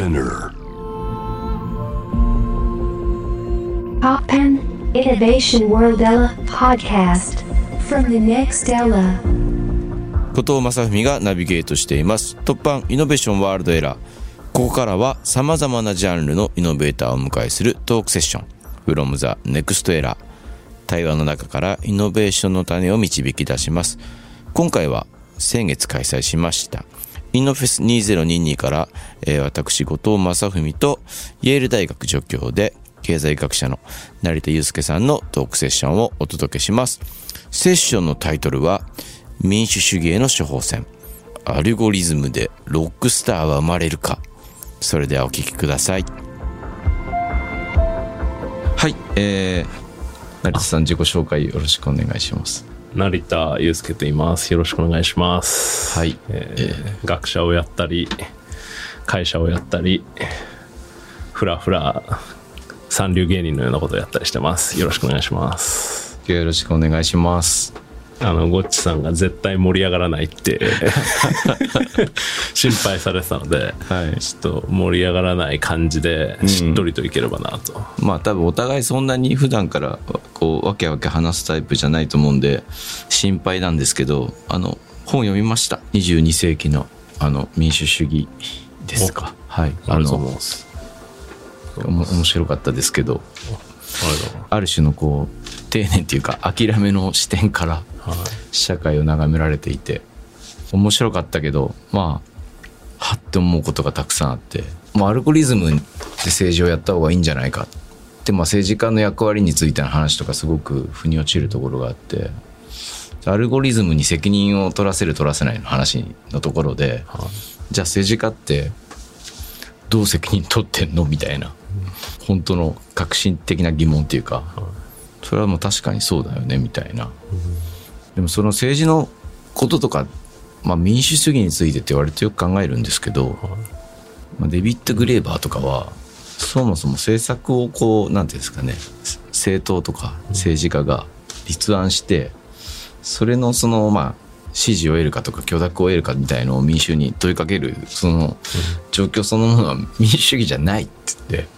Spinner. Poppen Innovation World Ella podcast. From the next Ella. 後藤正文がナビゲートしています。突版イノベーションワールドエラーここからは様々なジャンルのイノベーターをお迎えするトークセッション。From the next era 対話の中からイノベーションの種を導き出します。今回は先月開催しましたイノフェス2022から、えー私後藤正文とイェール大学助教で経済学者の成田祐介さんのトークセッションをお届けします。セッションのタイトルは民主主義への処方箋。アルゴリズムでロックスターは生まれるか。それではお聞きください。はいえー、成田さん自己紹介よろしくお願いします。成田祐介と言います。よろしくお願いします。はいえー学者をやったり、会社をやったり、ふらふら三流芸人のようなことをやったりしてます。よろしくお願いします。よろしくお願いしますあの、ゴッチさんが絶対盛り上がらないって 心配されてたので、はい。ちょっと盛り上がらない感じでしっとりといければなと。まあ多分お互いそんなに普段からこうわけわけ話すタイプじゃないと思うんで心配なんですけどあの本読みました？22世紀のあの民主主義ですか？はい。あの面白かったですけどある種のこう丁寧っていうか諦めの視点から社会を眺められていて面白かったけどまあはって思うことがたくさんあってもうアルゴリズムで政治をやった方がいいんじゃないか。って、まあ、政治家の役割についての話とかすごく腑に落ちるところがあってアルゴリズムに責任を取らせる取らせないの話のところではい。じゃあ政治家ってどう責任取ってんの？みたいな本当の革新的な疑問っていうかそれはもう確かにそうだよねみたいな。でもその政治のこととか、まあ、民主主義についてって言われてよく考えるんですけど、まあ、デビッド・グレーバーとかはそもそも政策をこうなんていうんですかね政党とか政治家が立案してそれのそのまあ支持を得るかとか許諾を得るかみたいのを民衆に問いかけるその状況そのものは民主主義じゃないって言って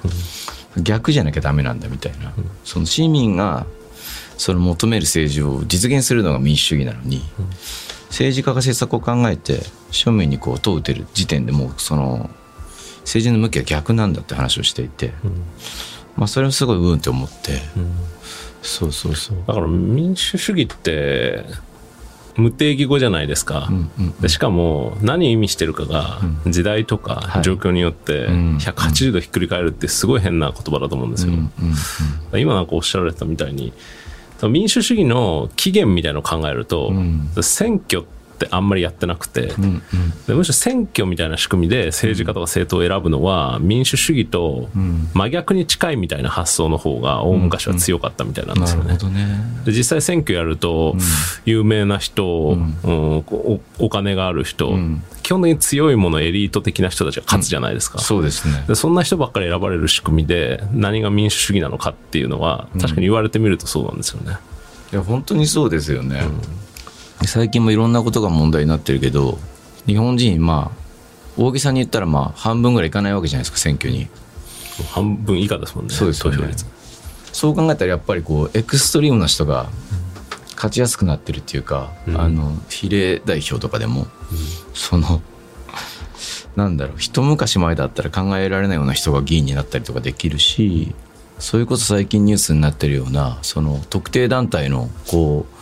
逆じゃなきゃダメなんだみたいな。その市民がその求める政治を実現するのが民主主義なのに政治家が政策を考えて庶民にこう問うてる時点でもうその政治の向きは逆なんだって話をしていてまあそれをすごいうんって思って。そうそうそう。だから民主主義って無定義語じゃないですか、うんうんでしかも何を意味してるかが時代とかい。状況によってん180度ひっくり返るってすごい変な言葉だと思うんですよ、うんうん今なんかおっしゃられてたみたいに民主主義の起源みたいなのを考えると、ん。選挙ってあんまりやってなくて、うんうん。でむしろ選挙みたいな仕組みで政治家とか政党を選ぶのは民主主義と真逆に近いみたいな発想の方が大昔は強かったみたいなんですよね。なるほどね。で実際選挙やると、有名な人、うん。お、お金がある人、ん。基本的に強いものエリート的な人たちが勝つじゃないですか。そうですね。でそんな人ばっかり選ばれる仕組みで何が民主主義なのかっていうのは確かに言われてみるとそうなんですよね。いや本当にそうですよね、最近もいろんなことが問題になってるけど日本人まあ大げさに言ったらまあ半分ぐらいいかないわけじゃないですか選挙に半分以下ですもんね。そうですよね投票率。そう考えたらやっぱりこうエクストリームな人が勝ちやすくなってるっていうか、うんあの比例代表とかでも、そのなんだろう一昔前だったら考えられないような人が議員になったりとかできるしそれこそ最近ニュースになってるようなその特定団体のこう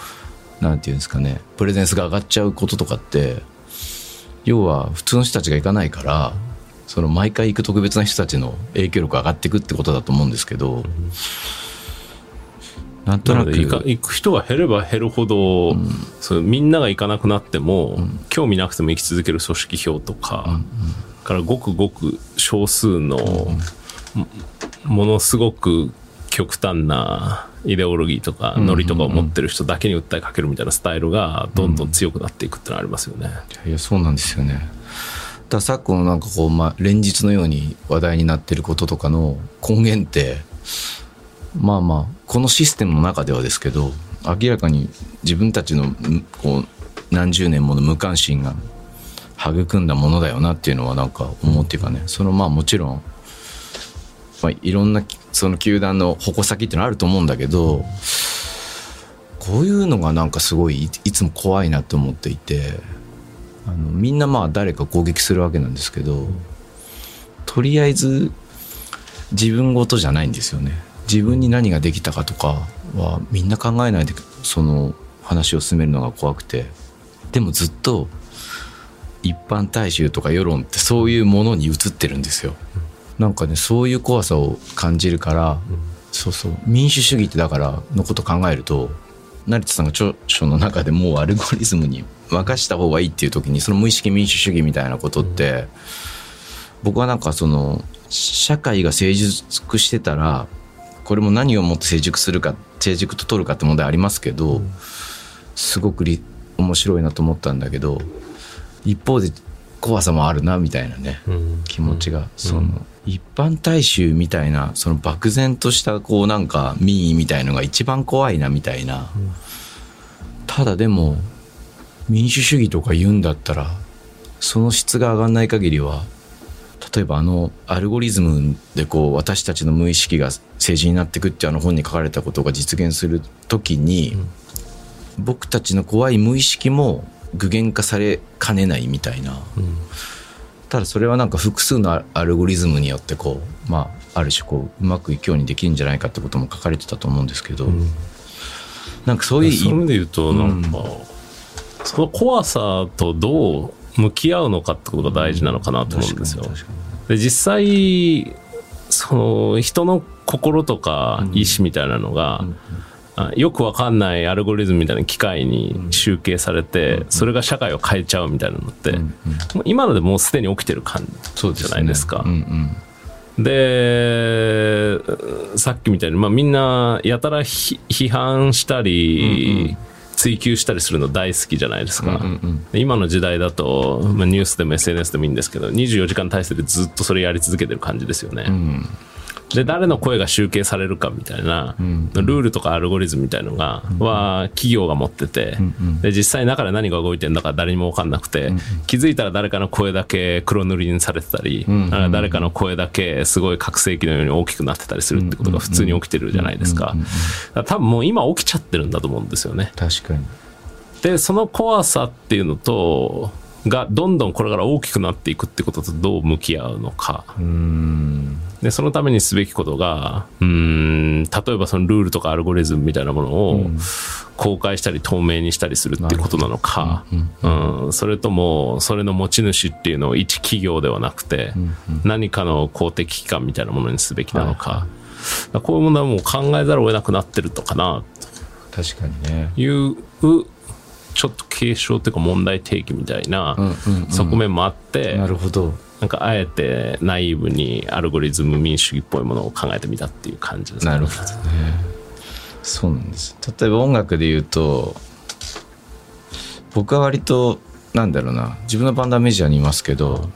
なんていうんですかねプレゼンスが上がっちゃうこととかって要は普通の人たちが行かないからその毎回行く特別な人たちの影響力が上がっていくってことだと思うんですけど、なんとなく行く人が減れば減るほど、そうみんなが行かなくなっても、興味なくても生き続ける組織票とか、からごくごく少数の、もものすごく極端なイデオロギーとかノリとかを持ってる人だけに訴えかけるみたいなスタイルがどんどん強くなっていくってのはありますよね。いやそうなんですよね。だから昨今なんかこう、まあ、連日のように話題になってることとかの根源ってまあまあこのシステムの中ではですけど明らかに自分たちのむこう何十年もの無関心が育んだものだよなっていうのはなんか思うっていうかね。そのまあもちろん、まあ、いろんなその球団の矛先っていうのあると思うんだけどこういうのがなんかすごいいいつも怖いなと思っていてあのみんなまあ誰か攻撃するわけなんですけどとりあえず自分ごとじゃないんですよね。自分に何ができたかとかはみんな考えないでその話を進めるのが怖くて。でもずっと一般大衆とか世論ってそういうものに映ってるんですよ。なんかねそういう怖さを感じるから、そうそう民主主義ってだからのこと考えると成田さんが著書の中でもうアルゴリズムに任した方がいいっていう時にその無意識民主主義みたいなことって、僕はなんかその社会が成熟してたらこれも何をもって成熟するか成熟と取るかって問題ありますけど、すごく面白いなと思ったんだけど一方で怖さもあるなみたいなね、うん。気持ちが、その一般大衆みたいなその漠然としたこうなんか民意みたいのが一番怖いなみたいな、ただでも民主主義とか言うんだったらその質が上がんない限りは例えばあのアルゴリズムでこう私たちの無意識が政治になっていくってあの本に書かれたことが実現する時に、僕たちの怖い無意識も具現化されかねないみたいな。ただそれはなんか複数のアルゴリズムによってこうまあある種こううまくいくようにできるんじゃないかってことも書かれてたと思うんですけど、なんかそういうそういう意味で言うとなんか、その怖さとどう向き合うのかってことが大事なのかなと思うんですよ。で実際その人の心とか意思みたいなのが、あよくわかんないアルゴリズムみたいな機械に集計されて、それが社会を変えちゃうみたいなのって、もう今のでもうすでに起きてる感そうじじゃないですか。うんうん。でさっきみたいに、まあ、みんなやたらひ批判したり、追求したりするの大好きじゃないですか、で今の時代だと、まあ、ニュースでも SNS でもいいんですけど24時間体制でずっとそれやり続けてる感じですよね、で誰の声が集計されるかみたいな、ルールとかアルゴリズムみたいのが、は企業が持ってて、で実際中で何が動いてるんだか誰にも分かんなくて、気づいたら誰かの声だけ黒塗りにされてたり、か誰かの声だけすごい拡声器のように大きくなってたりするってことが普通に起きてるじゃないですか。だから多分もう今起きちゃってるんだと思うんですよね。確かに。でその怖さっていうのとがどんどんこれから大きくなっていくってこととどう向き合うのか。でそのためにすべきことがうーん例えばそのルールとかアルゴリズムみたいなものを公開したり透明にしたりするっていうことなのか、うん。それともそれの持ち主っていうのを一企業ではなくて、何かの公的機関みたいなものにすべきなのか,、だからこういう問題はもう考えざるを得なくなってるのかな。確かにね。というちょっと継承というか問題提起みたいな側面もあって、なるほど。なんかあえてナイーブにアルゴリズム民主主義っぽいものを考えてみたっていう感じですね。なるほどね。そうなんです。例えば音楽で言うと僕は割となんだろうな。自分のバンドはメジャーにいますけど、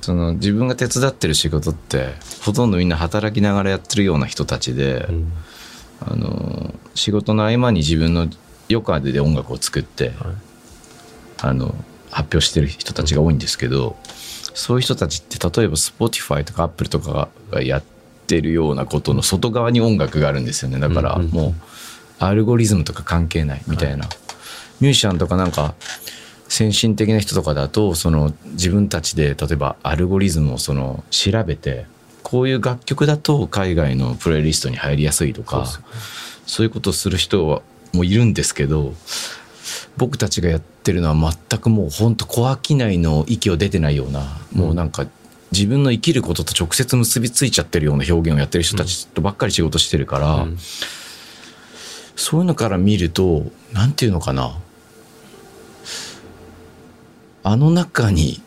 その自分が手伝ってる仕事ってほとんどみんな働きながらやってるような人たちで、あの仕事の合間に自分の余暇で音楽を作って、あの発表してる人たちが多いんですけど、そういう人たちって例えば Spotify とか Apple とかがやってるようなことの外側に音楽があるんですよね。だからもうアルゴリズムとか関係ないみたいな、ミュージシャンとかなんか先進的な人とかだとその自分たちで例えばアルゴリズムをその調べてこういう楽曲だと海外のプレイリストに入りやすいとかそういうことをする人はもいるんですけど僕たちがやってるのは全くもう本当小商いの息を出てないような、もうなんか自分の生きることと直接結びついちゃってるような表現をやってる人たちとばっかり仕事してるから、そういうのから見るとなんていうのかな。あの中に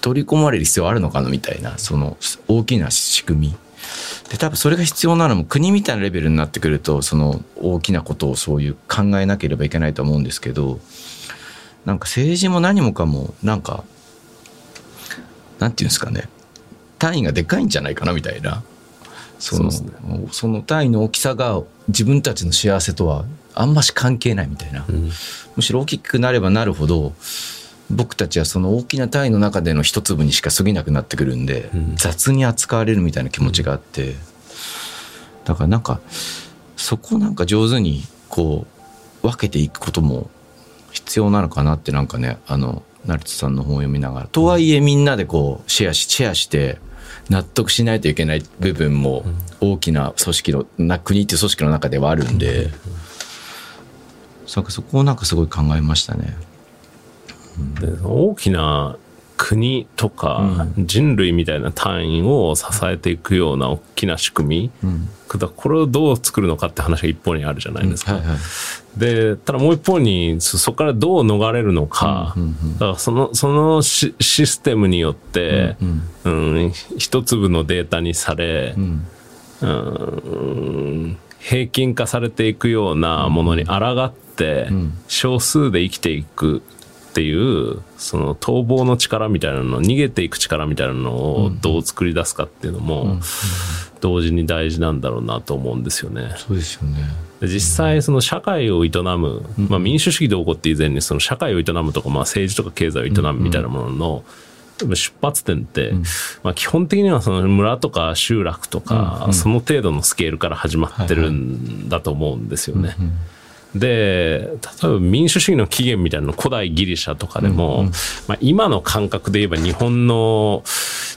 取り込まれる必要あるのかなみたいなその大きな仕組みで多分それが必要なのも国みたいなレベルになってくるとその大きなことをそういう考えなければいけないと思うんですけどなんか政治も何もかもなんかなんていうんですかね単位がでかいんじゃないかなみたいなそのそうでその単位の大きさが自分たちの幸せとはあんまし関係ないみたいな、むしろ大きくなればなるほど僕たちはその大きな単位の中での一粒にしか過ぎなくなってくるんで、雑に扱われるみたいな気持ちがあって、だからなんかそこをなんか上手にこう分けていくことも必要なのかなってなんかねあの成津さんの本を読みながら。とはいえみんなでこうシェアしシェアして納得しないといけない部分も大きな組織のな国っていう組織の中ではあるんで、そそこをなんかすごい考えましたね。で大きな国とか人類みたいな単位を支えていくような大きな仕組み、だからこれをどう作るのかって話が一方にあるじゃないですか。はいはい。で、ただもう一方にそそこからどう逃れるのか、だからそのそのシシステムによって、うん一粒のデータにされ、うん。平均化されていくようなものに抗って、少数で生きていくっていうその逃亡の力みたいなの逃げていく力みたいなのをどう作り出すかっていうのも同時に大事なんだろうなと思うんですよね。そうですよね。で実際その社会を営む、まあ、民主主義どうこうって以前にその社会を営むとか、まあ、政治とか経済を営むみたいなものの出発点って、まあ、基本的にはその村とか集落とか、その程度のスケールから始まってるんだと思うんですよね。で例えば民主主義の起源みたいなの古代ギリシャとかでも、まあ、今の感覚で言えば日本の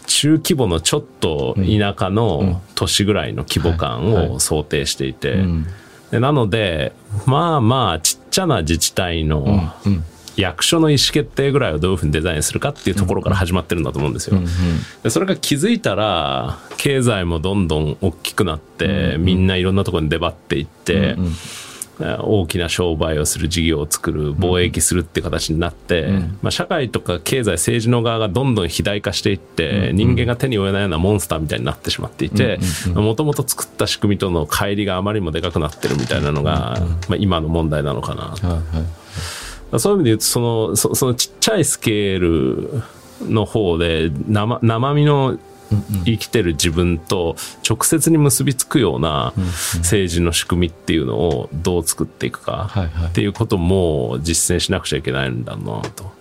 中規模のちょっと田舎の都市ぐらいの規模感を想定していて、でなのでまあまあちっちゃな自治体の役所の意思決定ぐらいをどういうふうにデザインするかっていうところから始まってるんだと思うんですよ。でそれが気づいたら経済もどんどん大きくなって、みんないろんなところに出張っていって、大きな商売をする事業を作る貿易するって形になって、まあ、社会とか経済政治の側がどんどん肥大化していって、人間が手に負えないようなモンスターみたいになってしまっていてもともと作った仕組みとの乖離があまりにもでかくなってるみたいなのが、まあ、今の問題なのかな。はいはい。そういう意味で言うとそのそそのちっちゃいスケールの方で生生身の生きてる自分と直接に結びつくような政治の仕組みっていうのをどう作っていくかっていうことも実践しなくちゃいけないんだなと。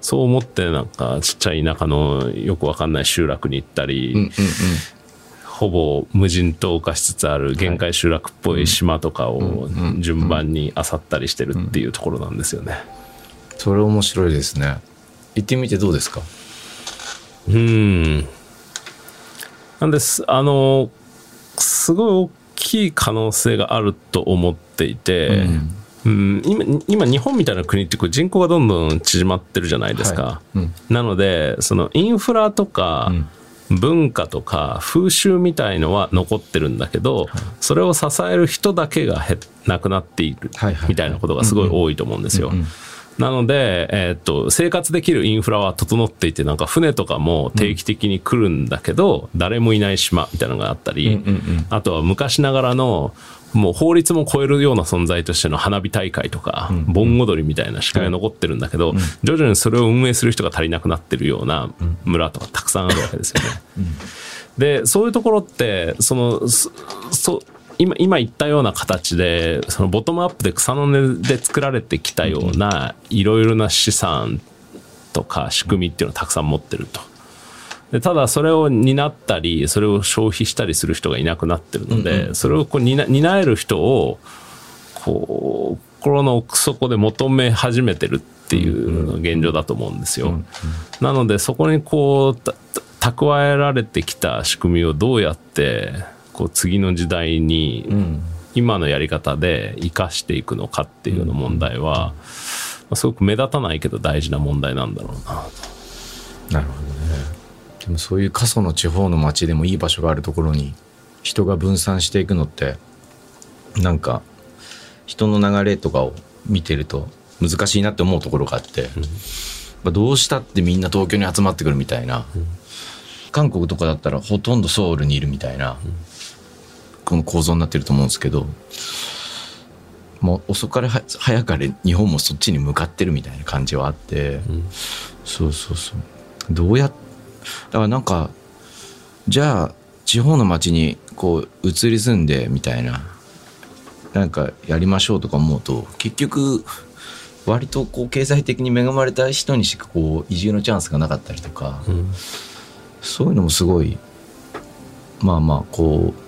そう思ってなんかちっちゃい田舎のよくわかんない集落に行ったり、うんうんうん。ほぼ無人島化しつつある限界集落っぽい島とかを順番に漁ったりしてるっていうところなんですよね。それ面白いですね。行ってみてどうですか？うん。なんです、あの、すごい大きい可能性があると思っていて、うん。今今日本みたいな国ってこう人口がどんどん縮まってるじゃないですか、はい。うん。なのでそのインフラとか文化とか風習みたいのは残ってるんだけど、それを支える人だけが減なくなっているはいはいはい。みたいなことがすごい多いと思うんですよ。なので、えーっと、生活できるインフラは整っていて、なんか船とかも定期的に来るんだけど、誰もいない島みたいなのがあったり、あとは昔ながらの、もう法律も超えるような存在としての花火大会とか、盆踊りみたいな仕組みが残ってるんだけど、徐々にそれを運営する人が足りなくなってるような村とかたくさんあるわけですよね。でそういうところってそのそそ今今言ったような形でそのボトムアップで草の根で作られてきたようないろいろな資産とか仕組みっていうのをたくさん持ってると。でただそれを担ったりそれを消費したりする人がいなくなってるので、それをこう担担える人をこう心の奥底で求め始めてるっていう現状だと思うんですよ。なのでそこにこう蓄えられてきた仕組みをどうやってこう次の時代に今のやり方で生かしていくのかっていうような問題は、まあすごく目立たないけど大事な問題なんだろうななるほどね。でもそういう過疎の地方の町でもいい場所があるところに人が分散していくのってなんか人の流れとかを見てると難しいなって思うところがあって、まあどうしたってみんな東京に集まってくるみたいな、韓国とかだったらほとんどソウルにいるみたいな、この構造になってると思うんですけどもう遅かれは早かれ日本もそっちに向かってるみたいな感じはあって、そうそうそう。どうやっだからなんかじゃあ地方の町にこう移り住んでみたいななんかやりましょうとか思うと結局割とこう経済的に恵まれた人にしかこう移住のチャンスがなかったりとか、うん。そういうのもすごいまあまあこう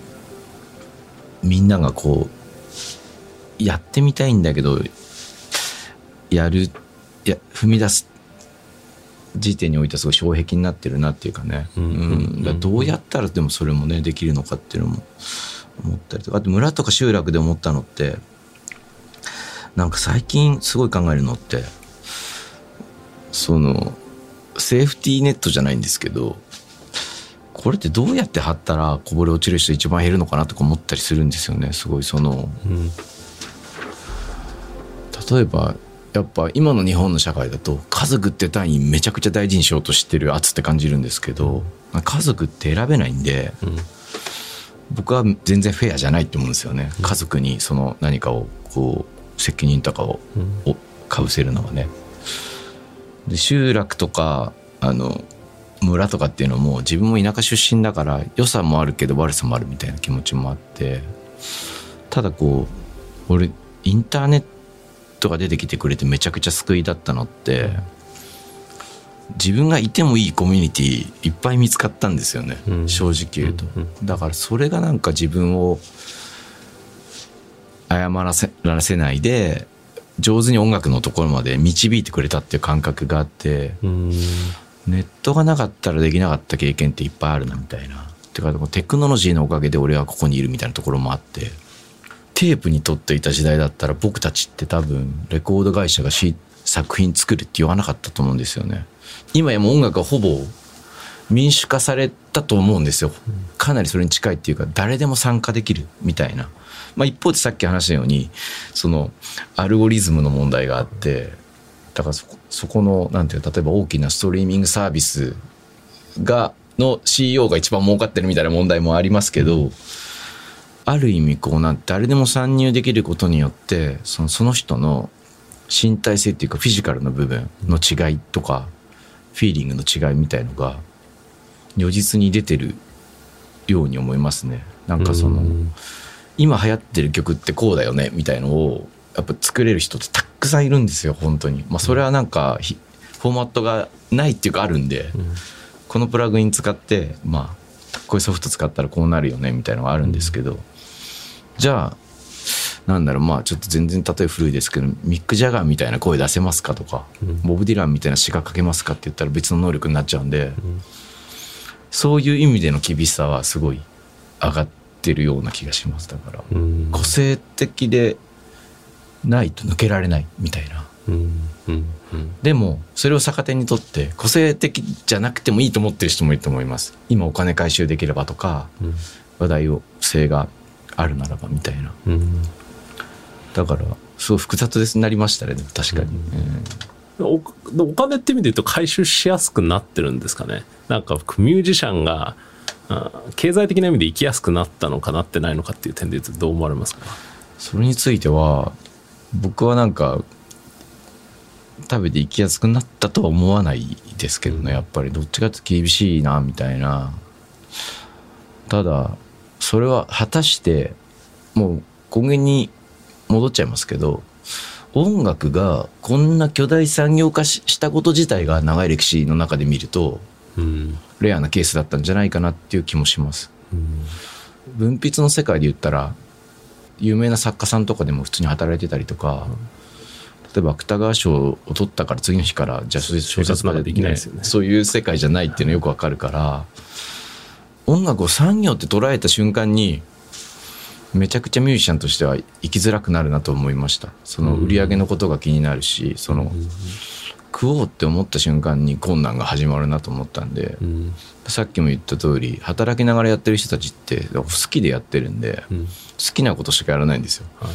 みんながこうやってみたいんだけどやるいや踏み出す時点においてはすごい障壁になってるなっていうかね、うんどうやったらでもそれもねできるのかっていうのも思ったりとかあと村とか集落で思ったのってなんか最近すごい考えるのってそのセーフティーネットじゃないんですけどこれってどうやって貼ったらこぼれ落ちる人一番減るのかなとか思ったりするんですよね。すごいそのうん例えばやっぱ今の日本の社会だと家族って単位めちゃくちゃ大事にしようとしてる圧って感じるんですけど家族って選べないんでうん。僕は全然フェアじゃないって思うんですよね。家族にその何かをこう責任とかをうん。をかぶせるのはね。で集落とかあの村とかっていうのも自分も田舎出身だから良さもあるけど悪さもあるみたいな気持ちもあってただこう俺インターネットが出てきてくれてめちゃくちゃ救いだったのって自分がいてもいいコミュニティいっぱい見つかったんですよね、うん。正直言うと、うんだからそれがなんか自分を謝らせらせないで上手に音楽のところまで導いてくれたっていう感覚があってうんネットがなかったらできなかった経験っていっぱいあるなみたいな。てかテクノロジーのおかげで俺はここにいるみたいなところもあって。テープに撮っていた時代だったら僕たちって多分レコード会社が作品作るって言わなかったと思うんですよね。今やもう音楽はほぼ民主化されたと思うんですよ。かなりそれに近いっていうか誰でも参加できるみたいな、まあ、一方でさっき話したようにそのアルゴリズムの問題があってだからそこそこのなんていうの例えば大きなストリーミングサービスがの CEO が一番儲かってるみたいな問題もありますけど、ある意味こうなん誰でも参入できることによってそのその人の身体性っていうかフィジカルの部分の違いとかフィーリングの違いみたいのが如実に出てるように思いますね。なんかその、うん今流行ってる曲ってこうだよねみたいのをやっぱ作れる人ってたくさんいるんですよ本当に。まあそれはなんかひフォーマットがないっていうかあるんで、このプラグイン使ってまあこういうソフト使ったらこうなるよねみたいなのがあるんですけど、じゃあなんだろうまあちょっと全然例え古いですけどミック・ジャガーみたいな声出せますかとか、うん。ボブ・ディランみたいな詩が書けますかって言ったら別の能力になっちゃうんで、そういう意味での厳しさはすごい上がってるような気がします。だから、うん。個性的でないと抜けられないみたいな。うんうんうんでもそれを逆手にとって個性的じゃなくてもいいと思ってる人もいると思います。今お金回収できればとかうん話題を性があるならばみたいな。うんだからすごい複雑ですなりましたね確かに、おお金って意味で言うと回収しやすくなってるんですかね。なんかミュージシャンがあ経済的な意味で生きやすくなったのかなってないのかっていう点で言うとどう思われますか？それについては僕はなんか食べていきやすくなったとは思わないですけどねやっぱり。どっちかって厳しいなみたいな。ただそれは果たしてもう根源に戻っちゃいますけど音楽がこんな巨大産業化ししたこと自体が長い歴史の中で見るとうん。レアなケースだったんじゃないかなっていう気もします。うん。文筆の世界で言ったら有名な作家さんとかでも普通に働いてたりとか、例えば芥川賞を取ったから次の日からじゃあ小説小説なんかできないですよね。そういう世界じゃないっていうのよくわかるから音楽を産業って捉えた瞬間にめちゃくちゃミュージシャンとしては生きづらくなるなと思いました。その売り上げのことが気になるしその食おうって思った瞬間に困難が始まるなと思ったんでうん。さっきも言った通り働きながらやってる人たちって好きでやってるんでうん。好きなことしかやらないんですよ。はい。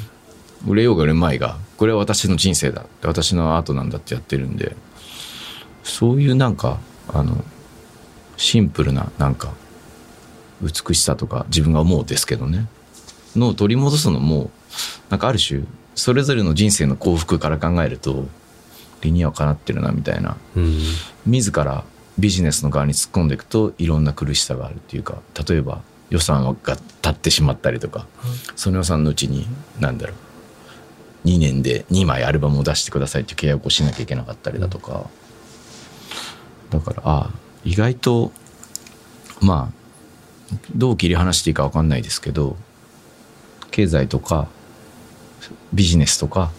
売れようが売れまいがこれは私の人生だ私のアートなんだってやってるんでそういうなんかあのシンプルななんか美しさとか自分が思うですけどね。のを取り戻すのもなんかある種それぞれの人生の幸福から考えると理にはかなってるなみたいな。うん。自らビジネスの側に突っ込んでいくといろんな苦しさがあるっていうか例えば予算が立ってしまったりとかその予算のうちに何だろう2年で2枚アルバムを出してくださいっていう契約をしなきゃいけなかったりだとか、だからあ意外とまあどう切り離していいか分かんないですけど経済とかビジネスとか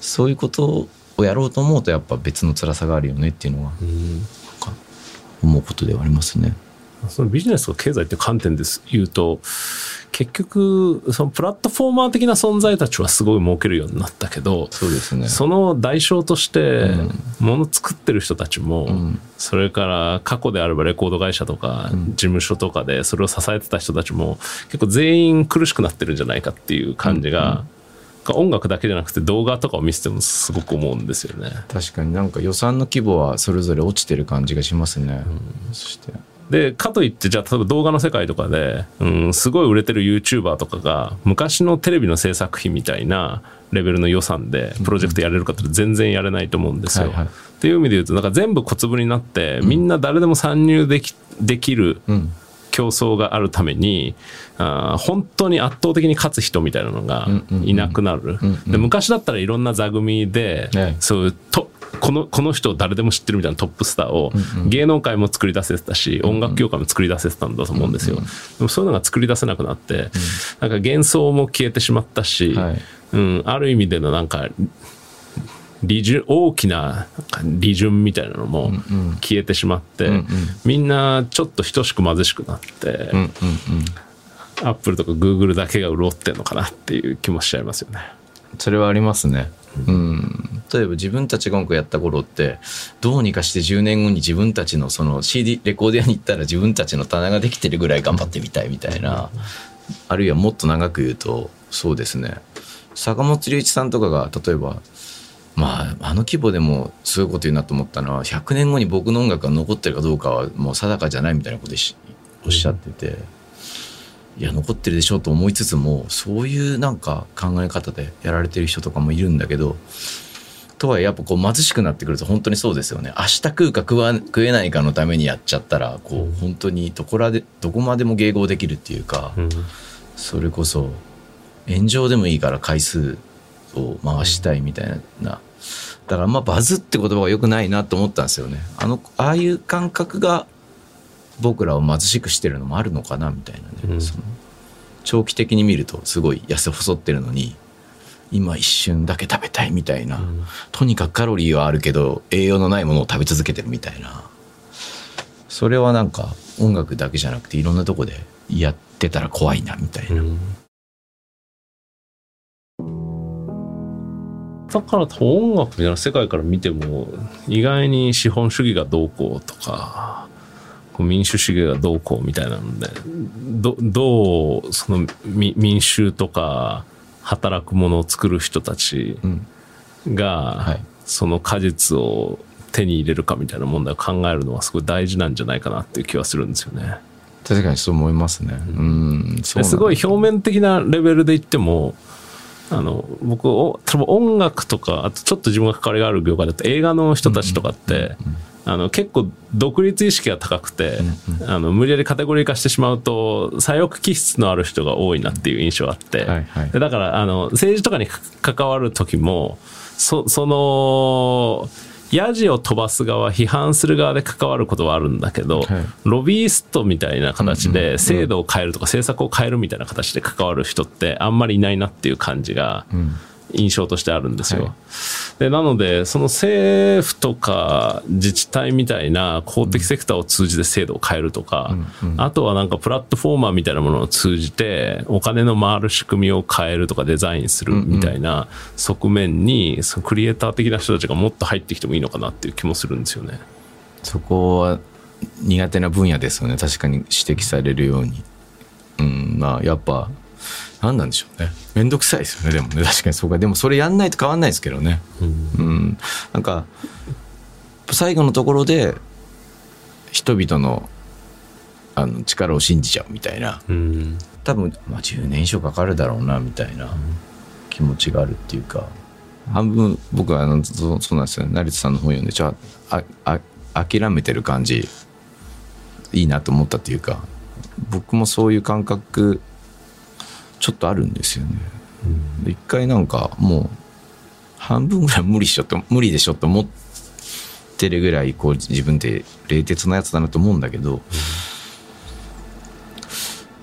そういうことをやろうと思うとやっぱ別の辛さがあるよねっていうのは思うことではありますね。そのビジネスとか経済って観点です言うと結局そのプラットフォーマー的な存在たちはすごい儲けるようになったけどそうですね。その代償としてもの作ってる人たちも、ん。それから過去であればレコード会社とか事務所とかでそれを支えてた人たちも結構全員苦しくなってるんじゃないかっていう感じが、音楽だけじゃなくて動画とかを見せてもすごく思うんですよね。確かになんか予算の規模はそれぞれ落ちてる感じがしますね。そしてで、かといって、じゃあ、例えば動画の世界とかで、うん、すごい売れてる YouTuber とかが、昔のテレビの制作費みたいなレベルの予算で、プロジェクトやれるかって全然やれないと思うんですよ。はいはいっていう意味で言うと、なんか全部小粒になって、みんな誰でも参入でき、できるうん競争があるために、あー本当に圧倒的に勝つ人みたいなのがいなくなる。で昔だったらいろんな座組で、はいそうとこのこの人を誰でも知ってるみたいなトップスターを芸能界も作り出せてたし、音楽業界も作り出せてたんだと思うんですよ。でもそういうのが作り出せなくなって、なんか幻想も消えてしまったし、はい。うん、ある意味でのなんか利潤大きな利潤みたいなのも消えてしまって、みんなちょっと等しく貧しくなって、うんうんうんアップルとかグーグルだけが潤ってんのかなっていう気もしちゃいますよね。それはありますね。うん、例えば自分たちが音楽やった頃ってどうにかして10年後に自分たちのその CD レコード屋に行ったら自分たちの棚ができてるぐらい頑張ってみたいみたいなあるいはもっと長く言うとそうですね。坂本龍一さんとかが例えばまああの規模でもすごいこと言うなと思ったのは100年後に僕の音楽が残ってるかどうかはもう定かじゃないみたいなことしおっしゃってて。いや残ってるでしょうと思いつつもそういうなんか考え方でやられてる人とかもいるんだけどとはいえやっぱこう貧しくなってくると本当にそうですよね明日食うか食わ食えないかのためにやっちゃったらこう本当にどこらでどこまでも迎合できるっていうか、うんそれこそ炎上でもいいから回数を回したいみたいな。だからまあバズって言葉が良くないなと思ったんですよね。あの、ああいう感覚が僕らを貧しくしてるのもあるのかなみたいなね。うんその長期的に見るとすごい痩せ細ってるのに、今一瞬だけ食べたいみたいな。とにかくカロリーはあるけど栄養のないものを食べ続けてるみたいな。それはなんか音楽だけじゃなくていろんなとこでやってたら怖いなみたいな。だから音楽みたいな世界から見ても意外に資本主義がどうこうとか民主主義がどうこうみたいなのでどどうそのみ民衆とか働くものを作る人たちうんが、はいその果実を手に入れるかみたいな問題を考えるのはすごい大事なんじゃないかなっていう気はするんですよね。確かにそう思いますね。うん、すごい表面的なレベルで言ってもあの僕お多分音楽とかあとちょっと自分が関わりがある業界だと映画の人たちとかって、あの結構独立意識が高くて、あの無理やりカテゴリー化してしまうと左翼気質のある人が多いなっていう印象があって、はいはい。でだからあの政治とかにか関わる時もそそのヤジを飛ばす側批判する側で関わることはあるんだけど、はい。ロビーストみたいな形で制度を変えるとか政策を変えるみたいな形で関わる人ってあんまりいないなっていう感じが印象としてあるんですよ。はいでなのでその政府とか自治体みたいな公的セクターを通じて制度を変えるとか、あとはなんかプラットフォーマーみたいなものを通じてお金の回る仕組みを変えるとかデザインするみたいな側面にそのクリエイター的な人たちがもっと入ってきてもいいのかなっていう気もするんですよね。そこは苦手な分野ですよね。確かに指摘されるように。うん、まあやっぱ、何なんでしょうね。めんどくさいですよね、でもね。確かにそうか。でもそれやんないと変わんないですけどね。うん。なんか、最後のところで、人々の、あの、力を信じちゃうみたいな。うん多分、まあ、10年以上かかるだろうなみたいな気持ちがあるっていうか、半分僕はあのそそうなんですよ成田さんの本読んでちょああ諦めてる感じいいなと思ったっていうか僕もそういう感覚ちょっとあるんですよね。で一回なんかもう半分ぐらい無理しよって無理でしょって思ってるぐらいこう自分って冷徹なやつだなと思うんだけど、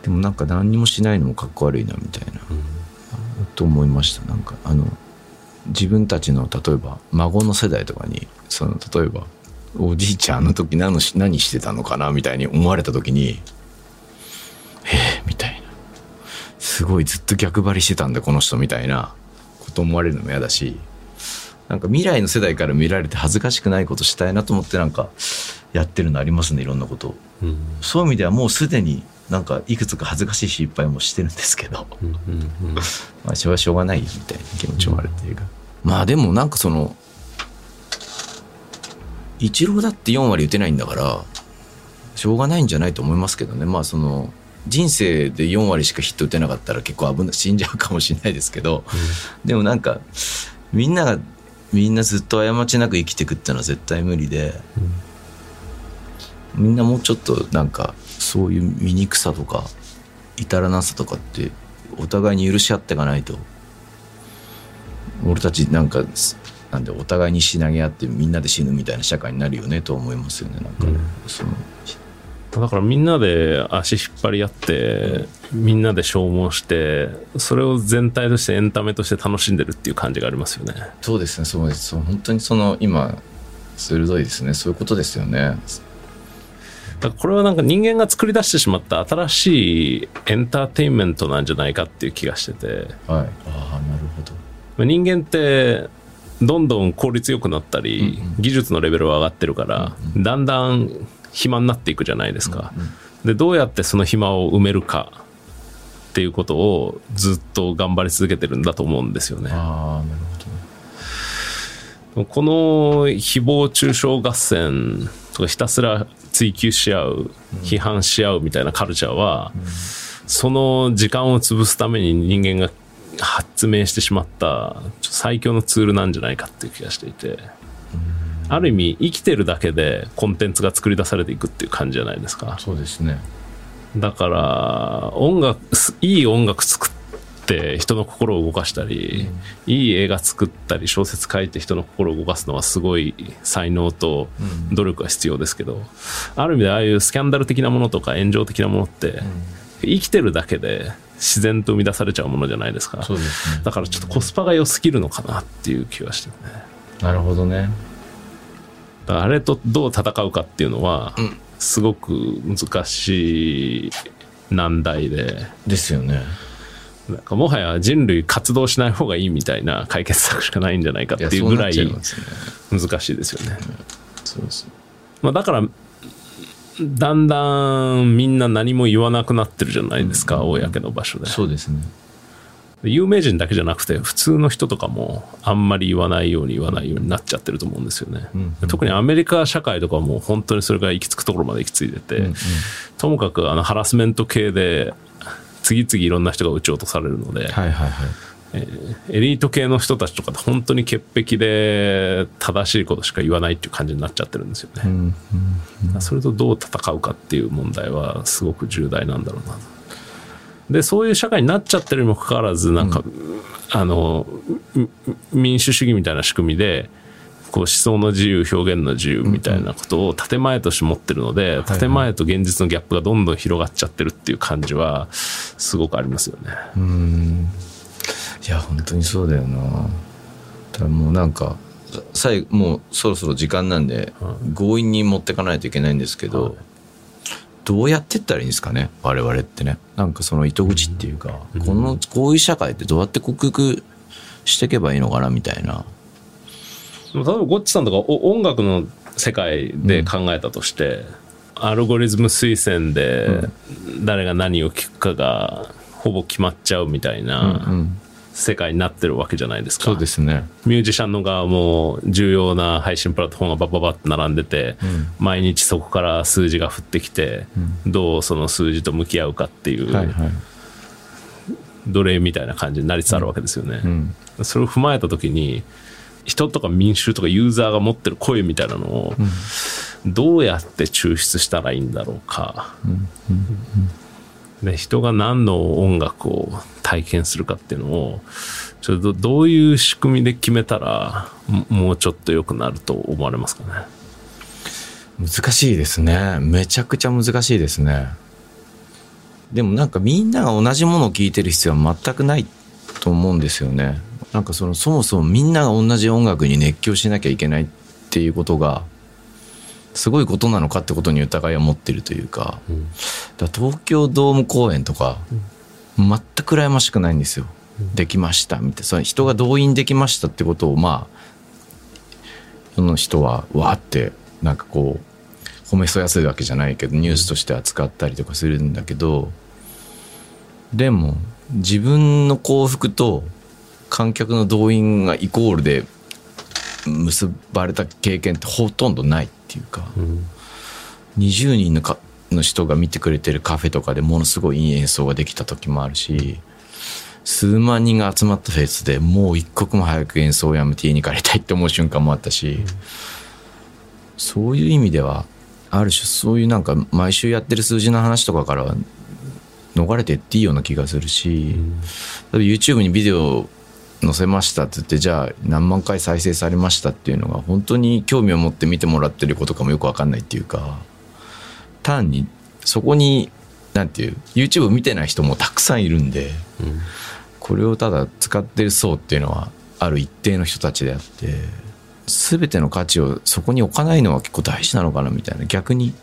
でもなんか何にもしないのもかっこ悪いなみたいな、と思いました。なんかあの自分たちの例えば孫の世代とかにその例えばおじいちゃんあの時何のし何してたのかなみたいに思われた時にえー、みたいなすごいずっと逆張りしてたんだこの人みたいな。こと思われるのも嫌だし。なんか未来の世代から見られて恥ずかしくないことしたいなと思ってなんかやってるのありますねいろんなこと。をうん。そういう意味ではもうすでになんかいくつか恥ずかしい失敗もしてるんですけど、うんうんまあ、それはしょうがないよみたいな気持ちもあるっていうか、まあでもなんかそのイチローだって4割打てないんだからしょうがないんじゃないと思いますけどね。まあその人生で4割しかヒット打てなかったら結構危ない死んじゃうかもしれないですけど、でもなんかみんながみんなずっと過ちなく生きていくっていうのは絶対無理で、みんなもうちょっとなんかそういう醜さとか至らなさとかってお互いに許し合っていかないと俺たちなんかなんでお互いにしなげ合ってみんなで死ぬみたいな社会になるよねと思いますよねなんか、うん。そのだからみんなで足引っ張り合って、みんなで消耗してそれを全体としてエンタメとして楽しんでるっていう感じがありますよね。そうですね。そうです。本当にその今鋭いですね。そういうことですよね。だからこれはなんか人間が作り出してしまった新しいエンターテインメントなんじゃないかっていう気がしてて。はい。ああなるほど。まあ人間ってどんどん効率よくなったり、技術のレベルは上がってるから、だんだん暇になっていくじゃないですか、でどうやってその暇を埋めるかっていうことをずっと頑張り続けてるんだと思うんですよね。ああなるほどね。この誹謗中傷合戦とかひたすら追求し合う批判し合うみたいなカルチャーは、その時間を潰すために人間が発明してしまった最強のツールなんじゃないかっていう気がしていて、ある意味生きてるだけでコンテンツが作り出されていくっていう感じじゃないですか。そうですね。だから音楽いい音楽作って人の心を動かしたり、いい映画作ったり小説書いて人の心を動かすのはすごい才能と努力が必要ですけど、ある意味でああいうスキャンダル的なものとか炎上的なものって、生きてるだけで自然と生み出されちゃうものじゃないですか。ね。だからちょっとコスパが良すぎるのかなっていう気がしてね。なるほどねあれとどう戦うかっていうのは、すごく難しい難題で。ですよね。なんかもはや人類活動しない方がいいみたいな解決策しかないんじゃないかっていうぐらい難しいですよね。そうですまあ、だからだんだんみんな何も言わなくなってるじゃないですか、公の場所で。そうですね有名人だけじゃなくて普通の人とかもあんまり言わないように言わないようになっちゃってると思うんですよね。特にアメリカ社会とかはもう本当にそれが行き着くところまで行き着いてて、ともかくあのハラスメント系で次々いろんな人が撃ち落とされるので、はいはいはいエリート系の人たちとかって本当に潔癖で正しいことしか言わないっていう感じになっちゃってるんですよね。それとどう戦うかっていう問題はすごく重大なんだろうな。で、そういう社会になっちゃってるにもかかわらず、なんか、あの、み民主主義みたいな仕組みで、こう思想の自由、表現の自由みたいなことを建前として持ってるので、建前と現実のギャップがどんどん広がっちゃってるっていう感じは、すごくありますよね。いや本当にそうだよな。だもうなんか最後もうそろそろ時間なんで、強引に持ってかないといけないんですけど、どうやってったらいいんですかね？我々ってね。なんかその糸口っていうか、このこういう社会ってどうやって克服していけばいいのかなみたいな。例えばゴッチさんとかお音楽の世界で考えたとして、アルゴリズム推薦で誰が何を聞くかがほぼ決まっちゃうみたいな世界になってるわけじゃないですか。そうですね。ミュージシャンの側も重要な配信プラットフォームがバババって並んでて、毎日そこから数字が降ってきて、どうその数字と向き合うかっていう、はいはい。奴隷みたいな感じになりつつあるわけですよね。それを踏まえた時に人とか民衆とかユーザーが持ってる声みたいなのをどうやって抽出したらいいんだろうか。で人が何の音楽を体験するかっていうのをちょっとどういう仕組みで決めたらもうちょっと良くなると思われますかね？難しいですね。めちゃくちゃ難しいですね。でもなんかみんなが同じものを聴いてる必要は全くないと思うんですよね。なんかそのそもそもみんなが同じ音楽に熱狂しなきゃいけないっていうことがすごいことなのかってことに疑いを持ってるというか,、だから東京ドーム公演とか、全く羨ましくないんですよ、できましたみたいな。その人が動員できましたってことをまあ世の人はわーってなんかこう褒めそやすいわけじゃないけどニュースとして扱ったりとかするんだけどでも自分の幸福と観客の動員がイコールで結ばれた経験ってほとんどないっていうか、20人のかの人が見てくれてるカフェとかでものすごいいい演奏ができた時もあるし数万人が集まったフェスでもう一刻も早く演奏をやめて家に帰りたいって思う瞬間もあったし、そういう意味ではある種そういうなんか毎週やってる数字の話とかからは逃れてっていいような気がするし、例えば YouTube にビデオ載せましたって言ってじゃあ何万回再生されましたっていうのが本当に興味を持って見てもらってることかもよく分かんないっていうか単にそこになんていう YouTube 見てない人もたくさんいるんで、これをただ使ってる層っていうのはある一定の人たちであって全ての価値をそこに置かないのは結構大事なのかなみたいな逆に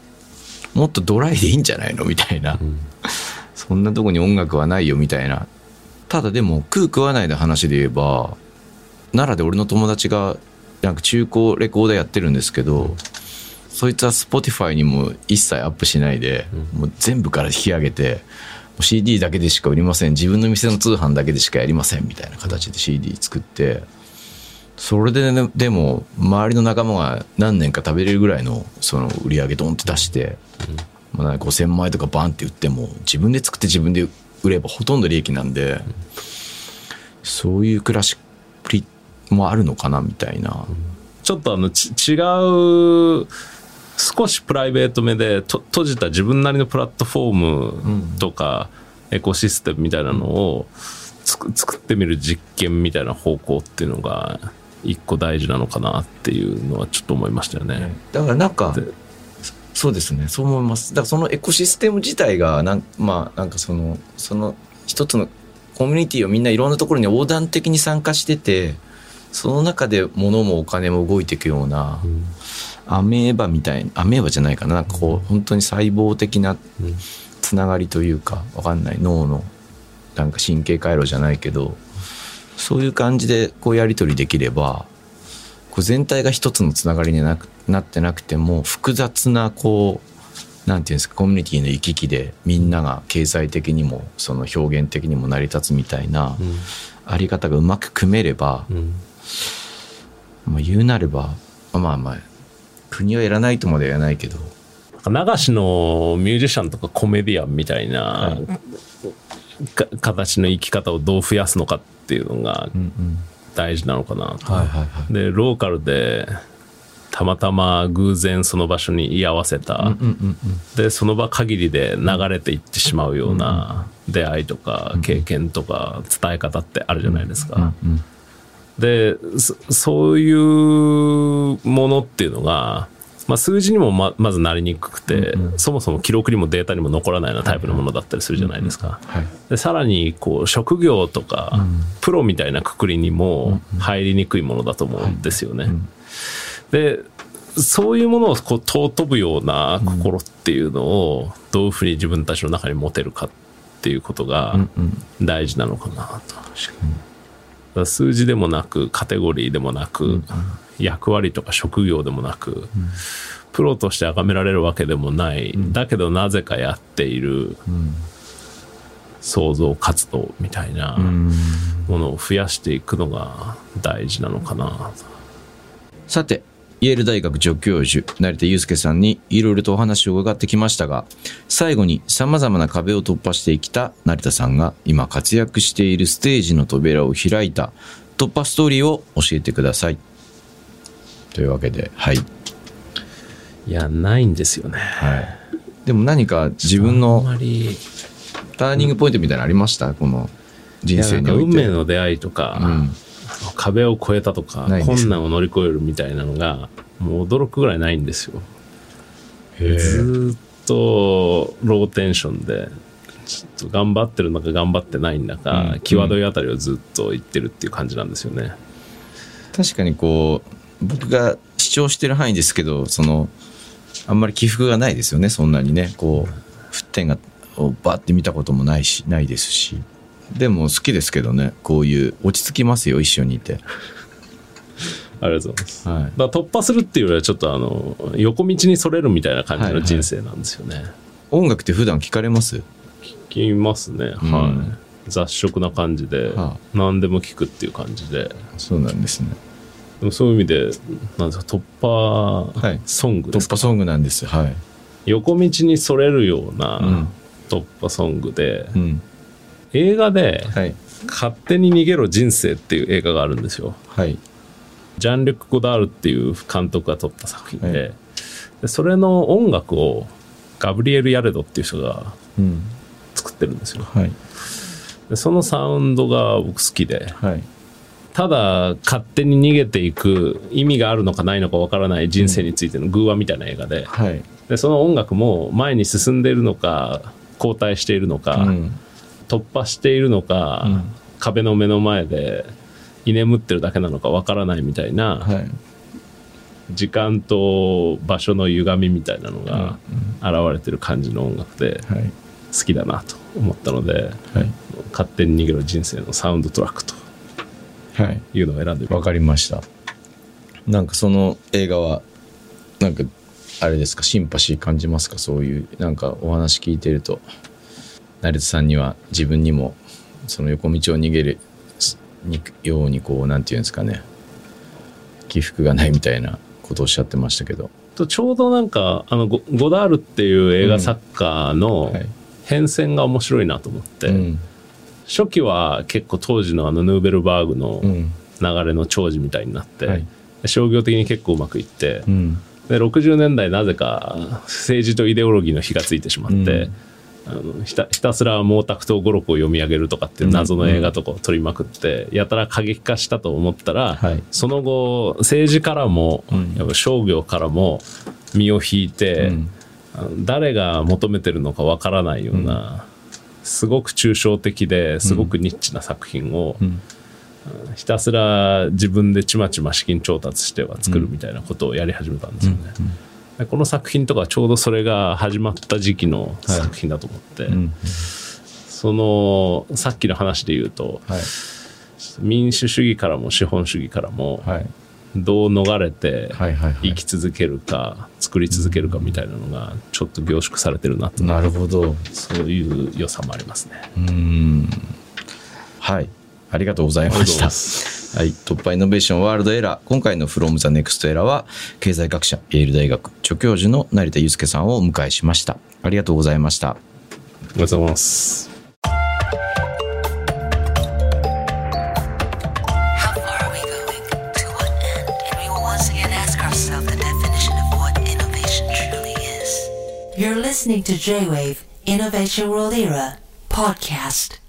もっとドライでいいんじゃないのみたいな、そんなとこに音楽はないよみたいなただでも食う食わないの話で言えば奈良で俺の友達がなんか中古レコードやってるんですけど、そいつは Spotify にも一切アップしないで、もう全部から引き上げて CD だけでしか売りません。自分の店の通販だけでしかやりませんみたいな形で CD 作ってそれで、ね、でも周りの仲間が何年か食べれるぐらいのその売り上げドンって出して、まあ、5,000枚とかバンって売っても自分で作って自分で売ればほとんど利益なんで、そういう暮らしっぷりもあるのかなみたいな。ちょっとあのち違う少しプライベート目でと閉じた自分なりのプラットフォームとかエコシステムみたいなのをつく作ってみる実験みたいな方向っていうのが一個大事なのかなっていうのはちょっと思いましたよね。だからなんかでそうですね。そう思います。だからそのエコシステム自体がなんまあなんかそのその一つのコミュニティをみんないろんなところに横断的に参加しててその中で物もお金も動いていくような、アメーバみたいなアメーバじゃないかな。なんかこう本当に細胞的なつながりというかわかんない。脳のなんか神経回路じゃないけどそういう感じでこうやり取りできればこう全体が一つのつながりになくなってなくても複雑なこうなんていうんですかコミュニティの行き来でみんなが経済的にもその表現的にも成り立つみたいなあり方がうまく組めれば、まあ、言うなればまあまあ国はやらないとまでは言わないけど。流しのミュージシャンとかコメディアンみたいな、か形の生き方をどう増やすのかっていうのが大事なのかなと。はいはいはい。でローカルでたまたま偶然その場所に居合わせた、でその場限りで流れていってしまうような出会いとか経験とか伝え方ってあるじゃないですか。でそそういうものっていうのが、まあ、数字にもままずなりにくくて、そもそも記録にもデータにも残らないようなタイプのものだったりするじゃないですか。はい。でさらにこう職業とか、プロみたいなくくりにも入りにくいものだと思うんですよね。でそういうものをこう尊ぶような心っていうのをどういうふうに自分たちの中に持てるかっていうことが大事なのかなと。数字でもなくカテゴリーでもなく、役割とか職業でもなく、プロとして崇められるわけでもない、だけどなぜかやっている創造活動みたいなものを増やしていくのが大事なのかなと。さて、イェール大学助教授、成田祐介さんにいろいろとお話を伺ってきましたが、最後に様々な壁を突破してきた成田さんが今活躍しているステージの扉を開いた突破ストーリーを教えてください。というわけで、はい。いや、ないんですよね。はい。でも何か自分のターニングポイントみたいなのありました？この人生において運命の出会いとか、うん壁を越えたとか困難を乗り越えるみたいなのがもう驚くぐらいないんですよ。ずーっとローテンションでちょっと頑張ってるのか頑張ってないんだか、うん。際どいあたりをずっと言ってるっていう感じなんですよね、確かにこう僕が主張してる範囲ですけどそのあんまり起伏がないですよねそんなにね。こう沸点がをバーって見たこともないしないですしでも好きですけどね。こういう落ち着きますよ一緒にいて。ありがとうございます、はい。だ突破するっていうよりはちょっとあの横道にそれるみたいな感じの人生なんですよね、音楽って普段聞かれます？聞きますね、うん。はい。雑食な感じで、は何でも聞くっていう感じで。そうなんですね。でもそういう意味でなんですか突破はい。ソングですか、突破ソングなんです。はい。横道にそれるようなうん。突破ソングで、うん映画ではい「勝手に逃げろ人生」っていう映画があるんですよ。はい。ジャン・リュック・ゴダールっていう監督が撮った作品で,、はい。でそれの音楽をガブリエル・ヤレドっていう人がうん。作ってるんですよ。はい。でそのサウンドが僕好きではい。ただ勝手に逃げていく意味があるのかないのかわからない人生についての偶話みたいな映画ではい。でその音楽も前に進んでいるのか後退しているのか、うん突破しているのか、うん。壁の目の前で居眠ってるだけなのかわからないみたいな、はい。時間と場所の歪みみたいなのが現れてる感じの音楽ではい。好きだなと思ったのではい「勝手に逃げろ人生」のサウンドトラックとはい。いうのを選んでみわかりました。なんかその映画はなんかあれですか？シンパシー感じますか？そういうなんかお話聞いてると成田さんには自分にもその横道を逃げるにようにこうなんていうんですかね。起伏がないみたいなことをおっしゃってましたけど。とちょうどなんかあのゴゴダールっていう映画作家のはい。変遷が面白いなと思って、うん。初期は結構当時のあのヌーベルバーグのうん。流れの長寿みたいになって、はい。商業的に結構うまくいって、うん。で60年代なぜか政治とイデオロギーの火がついてしまって、うんあのひたひたすら毛沢東語録を読み上げるとかっていう謎の映画とかを撮りまくって、やたら過激化したと思ったら、はい。その後政治からも、うん。やっぱ商業からも身を引いて、うん。誰が求めてるのかわからないような、すごく抽象的ですごくニッチな作品を、ん。ひたすら自分でちまちま資金調達しては作るみたいなことをやり始めたんですよね。でこの作品とかちょうどそれが始まった時期の作品だと思って、うん。そのさっきの話で言うとはい。民主主義からも資本主義からもはい。どう逃れてはいはいはい。生き続けるか作り続けるかみたいなのがちょっと凝縮されてるなと。なるほど。そういう良さもありますね。うん。はい。ありがとうございます。はい。 TOPPAN INNO VATION WORLD ERA。今回の From the Next Era は、経済学者、エール大学、助教授の成田悠輔さんをお迎えしました。ありがとうございました。ありがとうございます。You're listening to J-Wave Innovation World Era Podcast.